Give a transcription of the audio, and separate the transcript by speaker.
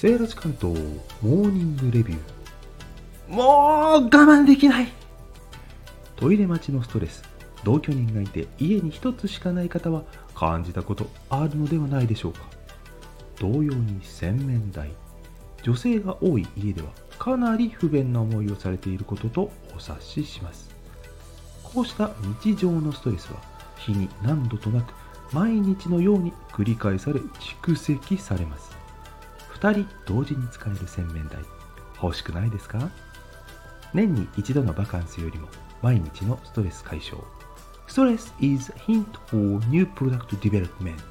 Speaker 1: セーラジ関東モーニングレビュー。もう我慢できない。トイレ待ちのストレス。同居人がいて家に一つしかない方は感じたことあるのではないでしょうか。同様に洗面台。女性が多い家ではかなり不便な思いをされていることとお察しします。こうした日常のストレスは日に何度となく毎日のように繰り返され蓄積されます2人同時に使える洗面台。欲しくないですか？年に一度のバカンスよりも毎日のストレス解消。ストレス is hint for new product development